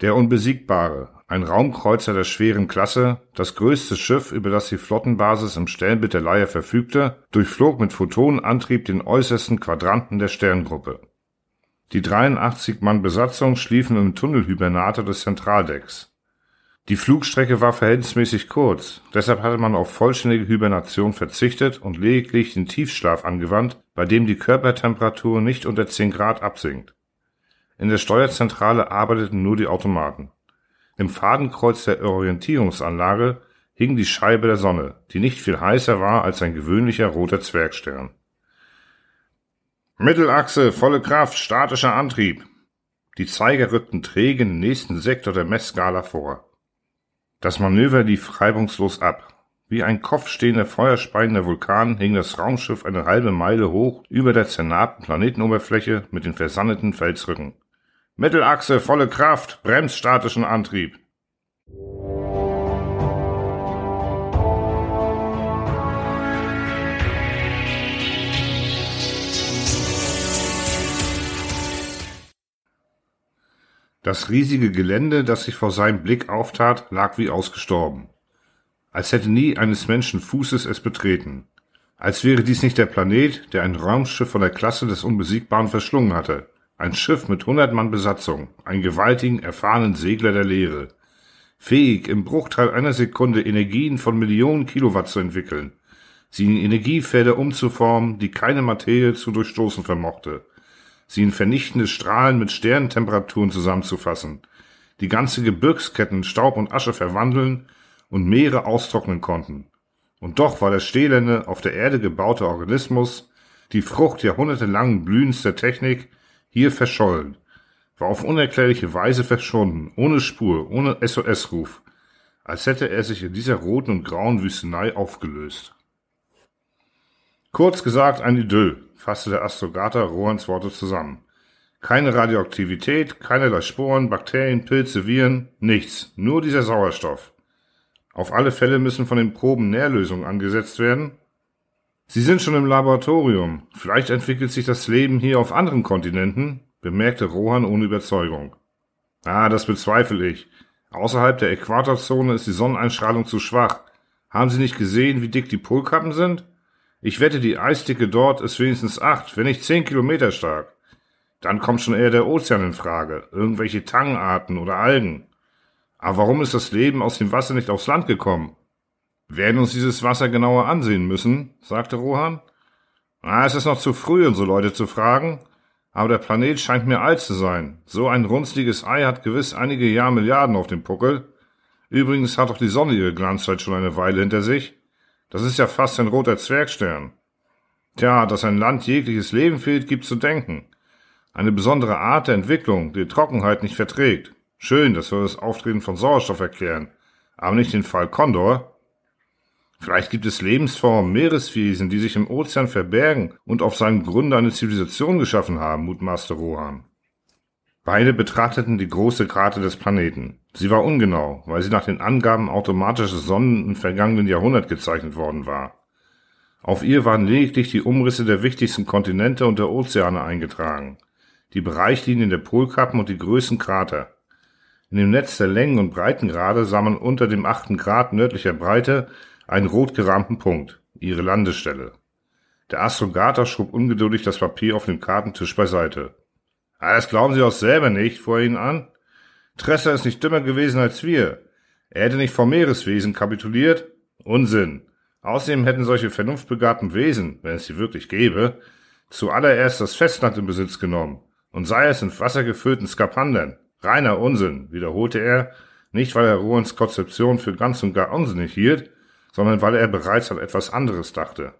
Der Unbesiegbare, ein Raumkreuzer der schweren Klasse, das größte Schiff, über das die Flottenbasis im Sternbild der Leier verfügte, durchflog mit Photonenantrieb den äußersten Quadranten der Sterngruppe. Die 83 Mann Besatzung schliefen im Tunnelhibernator des Zentraldecks. Die Flugstrecke war verhältnismäßig kurz, deshalb hatte man auf vollständige Hibernation verzichtet und lediglich den Tiefschlaf angewandt, bei dem die Körpertemperatur nicht unter 10 Grad absinkt. In der Steuerzentrale arbeiteten nur die Automaten. Im Fadenkreuz der Orientierungsanlage hing die Scheibe der Sonne, die nicht viel heißer war als ein gewöhnlicher roter Zwergstern. Mittelachse, volle Kraft, statischer Antrieb. Die Zeiger rückten träge in den nächsten Sektor der Messskala vor. Das Manöver lief reibungslos ab. Wie ein kopfstehender, feuerspeiender Vulkan hing das Raumschiff eine halbe Meile hoch über der zernarbten Planetenoberfläche mit den versandeten Felsrücken. Mittelachse, volle Kraft, bremsstatischen Antrieb. Das riesige Gelände, das sich vor seinem Blick auftat, lag wie ausgestorben. Als hätte nie eines Menschen Fußes es betreten. Als wäre dies nicht der Planet, der ein Raumschiff von der Klasse des Unbesiegbaren verschlungen hatte. Ein Schiff mit hundert Mann Besatzung, einen gewaltigen, erfahrenen Segler der Leere. Fähig, im Bruchteil einer Sekunde Energien von Millionen Kilowatt zu entwickeln. Sie in Energiefelder umzuformen, die keine Materie zu durchstoßen vermochte sie in vernichtende Strahlen mit Sternentemperaturen zusammenzufassen, die ganze Gebirgsketten Staub und Asche verwandeln und Meere austrocknen konnten. Und doch war der stählerne, auf der Erde gebaute Organismus, die Frucht jahrhundertelangen Blühens der Technik, hier verschollen, war auf unerklärliche Weise verschwunden, ohne Spur, ohne SOS-Ruf, als hätte er sich in dieser roten und grauen Wüstenei aufgelöst. Kurz gesagt ein Idyll, fasste der Astrogator Rohans Worte zusammen. Keine Radioaktivität, keinerlei Sporen, Bakterien, Pilze, Viren, nichts, nur dieser Sauerstoff. Auf alle Fälle müssen von den Proben Nährlösungen angesetzt werden. Sie sind schon im Laboratorium. Vielleicht entwickelt sich das Leben hier auf anderen Kontinenten, bemerkte Rohan ohne Überzeugung. Ah, das bezweifle ich. Außerhalb der Äquatorzone ist die Sonneneinstrahlung zu schwach. Haben Sie nicht gesehen, wie dick die Polkappen sind? Ich wette, die Eisdicke dort ist wenigstens acht, wenn nicht zehn Kilometer stark. Dann kommt schon eher der Ozean in Frage, irgendwelche Tangarten oder Algen. Aber warum ist das Leben aus dem Wasser nicht aufs Land gekommen? Wir werden uns dieses Wasser genauer ansehen müssen, sagte Rohan. Ah, es ist noch zu früh, unsere Leute zu fragen. Aber der Planet scheint mir alt zu sein. So ein runzliges Ei hat gewiss einige Jahrmilliarden auf dem Puckel. Übrigens hat doch die Sonne ihre Glanzzeit schon eine Weile hinter sich. Das ist ja fast ein roter Zwergstern. Tja, dass ein Land jegliches Leben fehlt, gibt zu denken. Eine besondere Art der Entwicklung, die Trockenheit nicht verträgt. Schön, das soll das Auftreten von Sauerstoff erklären, aber nicht den Fall Kondor. Vielleicht gibt es Lebensformen, Meereswesen, die sich im Ozean verbergen und auf seinem Grunde eine Zivilisation geschaffen haben, mutmaßte Rohan. Beide betrachteten die große Karte des Planeten. Sie war ungenau, weil sie nach den Angaben automatischer Sonnen im vergangenen Jahrhundert gezeichnet worden war. Auf ihr waren lediglich die Umrisse der wichtigsten Kontinente und der Ozeane eingetragen, die Bereichlinien der Polkappen und die größten Krater. In dem Netz der Längen- und Breitengrade sah man unter dem achten Grad nördlicher Breite einen rot gerahmten Punkt, ihre Landestelle. Der Astrogator schob ungeduldig das Papier auf dem Kartentisch beiseite. Ah, das glauben Sie doch selber nicht, fuhr er ihn an. Tresser ist nicht dümmer gewesen als wir. Er hätte nicht vom Meereswesen kapituliert? Unsinn. Außerdem hätten solche vernunftbegabten Wesen, wenn es sie wirklich gäbe, zuallererst das Festland in Besitz genommen, und sei es in wassergefüllten Skapandern. Reiner Unsinn, wiederholte er, nicht weil er Rohans Konzeption für ganz und gar unsinnig hielt, sondern weil er bereits an etwas anderes dachte.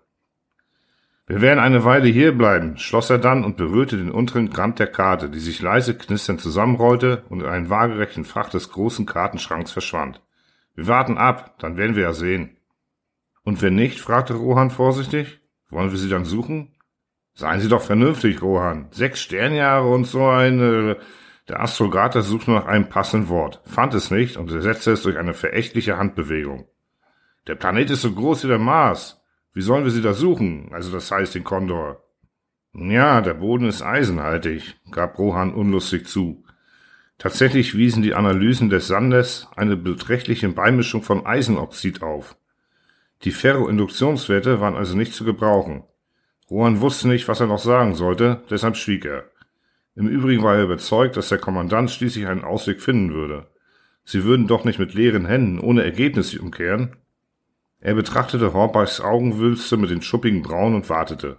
Wir werden eine Weile hierbleiben, schloss er dann und berührte den unteren Rand der Karte, die sich leise knisternd zusammenrollte und in einen waagerechten Fach des großen Kartenschranks verschwand. Wir warten ab, dann werden wir ja sehen. Und wenn nicht, fragte Rohan vorsichtig, wollen wir sie dann suchen? Seien Sie doch vernünftig, Rohan. Sechs Sternjahre und so eine... Der Astrogater suchte nach einem passenden Wort, fand es nicht und ersetzte es durch eine verächtliche Handbewegung. Der Planet ist so groß wie der Mars. Wie sollen wir sie da suchen? Also das heißt den Kondor. Ja, der Boden ist eisenhaltig, gab Rohan unlustig zu. Tatsächlich wiesen die Analysen des Sandes eine beträchtliche Beimischung von Eisenoxid auf. Die Ferroinduktionswerte waren also nicht zu gebrauchen. Rohan wusste nicht, was er noch sagen sollte, deshalb schwieg er. Im Übrigen war er überzeugt, dass der Kommandant schließlich einen Ausweg finden würde. Sie würden doch nicht mit leeren Händen ohne Ergebnis umkehren. Er betrachtete Hornbachs Augenwülste mit den schuppigen Brauen und wartete.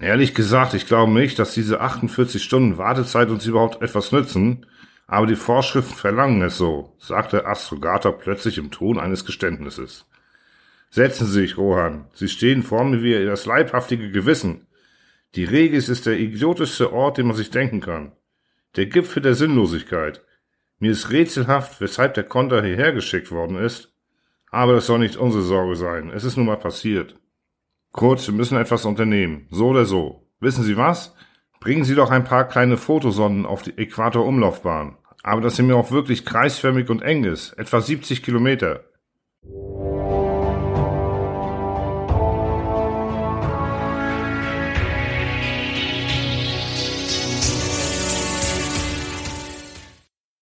Ehrlich gesagt, ich glaube nicht, dass diese 48 Stunden Wartezeit uns überhaupt etwas nützen, aber die Vorschriften verlangen es so, sagte Astrogata plötzlich im Ton eines Geständnisses. Setzen Sie sich, Rohan. Sie stehen vor mir wie das leibhaftige Gewissen. Die Regis ist der idiotischste Ort, den man sich denken kann. Der Gipfel der Sinnlosigkeit. Mir ist rätselhaft, weshalb der Konter hierher geschickt worden ist. Aber das soll nicht unsere Sorge sein. Es ist nun mal passiert. Kurz, wir müssen etwas unternehmen. So oder so. Wissen Sie was? Bringen Sie doch ein paar kleine Fotosonden auf die Äquatorumlaufbahn. Aber dass sie mir auch wirklich kreisförmig und eng ist. Etwa 70 Kilometer.